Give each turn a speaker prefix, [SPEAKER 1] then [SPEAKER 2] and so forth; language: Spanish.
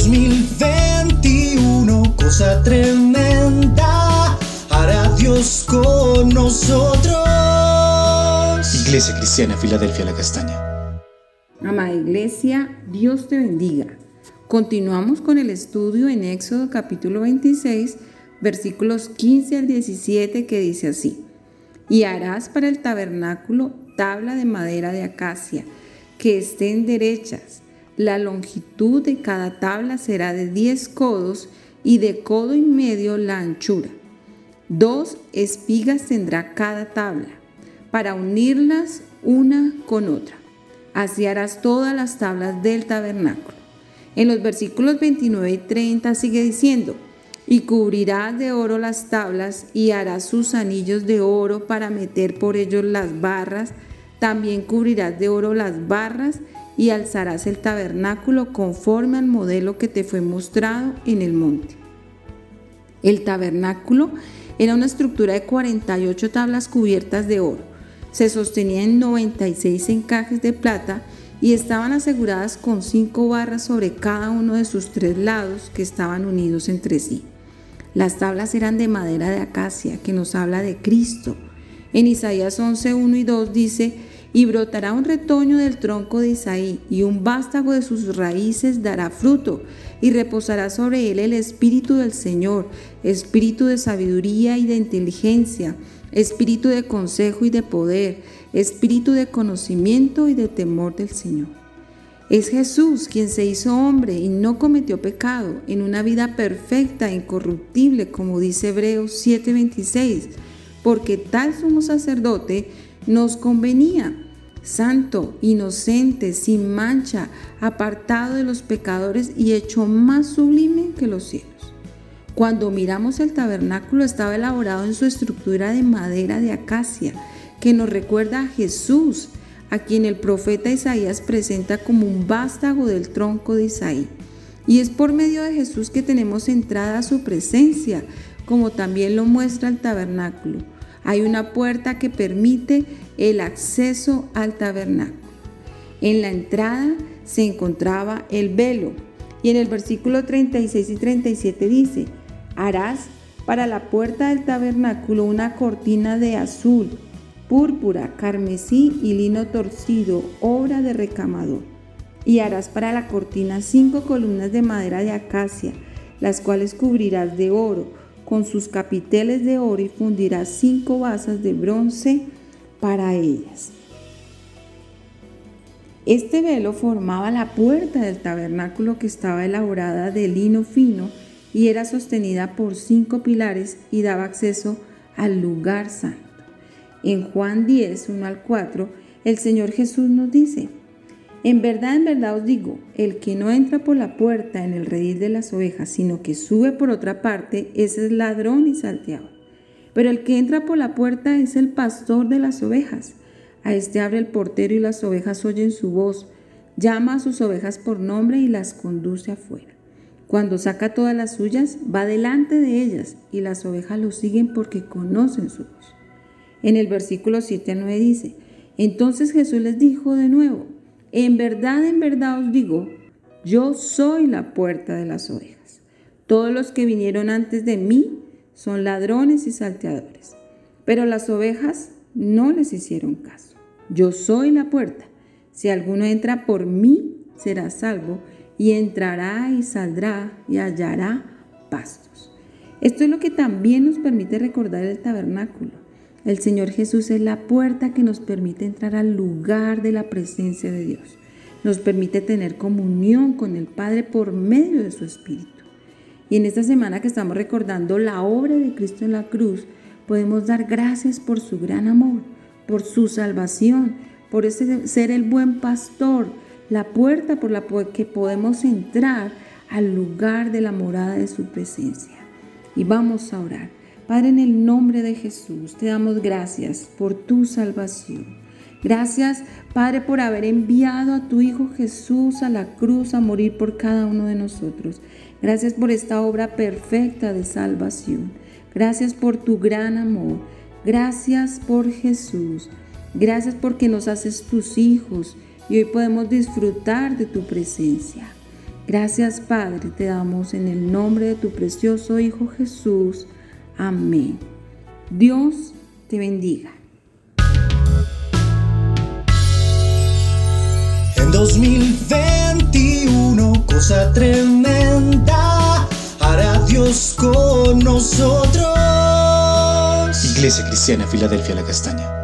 [SPEAKER 1] 2021, cosa tremenda, hará Dios con nosotros.
[SPEAKER 2] Iglesia Cristiana, Filadelfia, la Castaña.
[SPEAKER 3] Amada Iglesia, Dios te bendiga. Continuamos con el estudio en Éxodo capítulo 26, versículos 15 al 17 que dice así. Y harás para el tabernáculo tabla de madera de acacia, que estén derechas. La longitud de cada tabla será de 10 codos y de codo y medio la anchura. Dos espigas tendrá cada tabla, para unirlas una con otra. Así harás todas las tablas del tabernáculo. En los versículos 29 y 30 sigue diciendo, y cubrirás de oro las tablas y harás sus anillos de oro para meter por ellos las barras. También cubrirás de oro las barras y alzarás el tabernáculo conforme al modelo que te fue mostrado en el monte. El tabernáculo era una estructura de 48 tablas cubiertas de oro. Se sostenía en 96 encajes de plata y estaban aseguradas con cinco barras sobre cada uno de sus tres lados que estaban unidos entre sí. Las tablas eran de madera de acacia, que nos habla de Cristo. En Isaías 11, 1 y 2 dice, y brotará un retoño del tronco de Isaí, y un vástago de sus raíces dará fruto, y reposará sobre él el espíritu del Señor, espíritu de sabiduría y de inteligencia, espíritu de consejo y de poder, espíritu de conocimiento y de temor del Señor. Es Jesús quien se hizo hombre y no cometió pecado en una vida perfecta e incorruptible, como dice Hebreos 7:26, porque tal sumo sacerdote nos convenía, santo, inocente, sin mancha, apartado de los pecadores y hecho más sublime que los cielos. Cuando miramos el tabernáculo estaba elaborado en su estructura de madera de acacia, que nos recuerda a Jesús, a quien el profeta Isaías presenta como un vástago del tronco de Isaí. Y es por medio de Jesús que tenemos entrada a su presencia, como también lo muestra el tabernáculo. Hay una puerta que permite el acceso al tabernáculo. En la entrada se encontraba el velo. Y en el versículo 36 y 37 dice, harás para la puerta del tabernáculo una cortina de azul, púrpura, carmesí y lino torcido, obra de recamador. Y harás para la cortina cinco columnas de madera de acacia, las cuales cubrirás de oro con sus capiteles de oro y fundirás cinco basas de bronce para ellas. Este velo formaba la puerta del tabernáculo que estaba elaborada de lino fino y era sostenida por cinco pilares y daba acceso al lugar santo. En Juan 10, 1 al 4, el Señor Jesús nos dice, en verdad, en verdad os digo, el que no entra por la puerta en el redil de las ovejas, sino que sube por otra parte, ese es ladrón y salteado. Pero el que entra por la puerta es el pastor de las ovejas. A este abre el portero y las ovejas oyen su voz. Llama a sus ovejas por nombre y las conduce afuera. Cuando saca todas las suyas, va delante de ellas y las ovejas lo siguen porque conocen su voz. En el versículo 7 al 9 dice, entonces Jesús les dijo de nuevo, en verdad, en verdad os digo, yo soy la puerta de las ovejas. Todos los que vinieron antes de mí son ladrones y salteadores, pero las ovejas no les hicieron caso. Yo soy la puerta. Si alguno entra por mí, será salvo y entrará y saldrá y hallará pastos. Esto es lo que también nos permite recordar el tabernáculo. El Señor Jesús es la puerta que nos permite entrar al lugar de la presencia de Dios. Nos permite tener comunión con el Padre por medio de su Espíritu. Y en esta semana que estamos recordando la obra de Cristo en la cruz, podemos dar gracias por su gran amor, por su salvación, por ese ser el buen pastor, la puerta por la que podemos entrar al lugar de la morada de su presencia. Y vamos a orar. Padre, en el nombre de Jesús, te damos gracias por tu salvación. Gracias, Padre, por haber enviado a tu Hijo Jesús a la cruz a morir por cada uno de nosotros. Gracias por esta obra perfecta de salvación. Gracias por tu gran amor. Gracias por Jesús. Gracias porque nos haces tus hijos y hoy podemos disfrutar de tu presencia. Gracias Padre, te damos en el nombre de tu precioso Hijo Jesús. Amén. Dios te bendiga.
[SPEAKER 1] En 2021, cosa tremenda, hará Dios con nosotros.
[SPEAKER 2] Iglesia Cristiana Filadelfia La Castaña.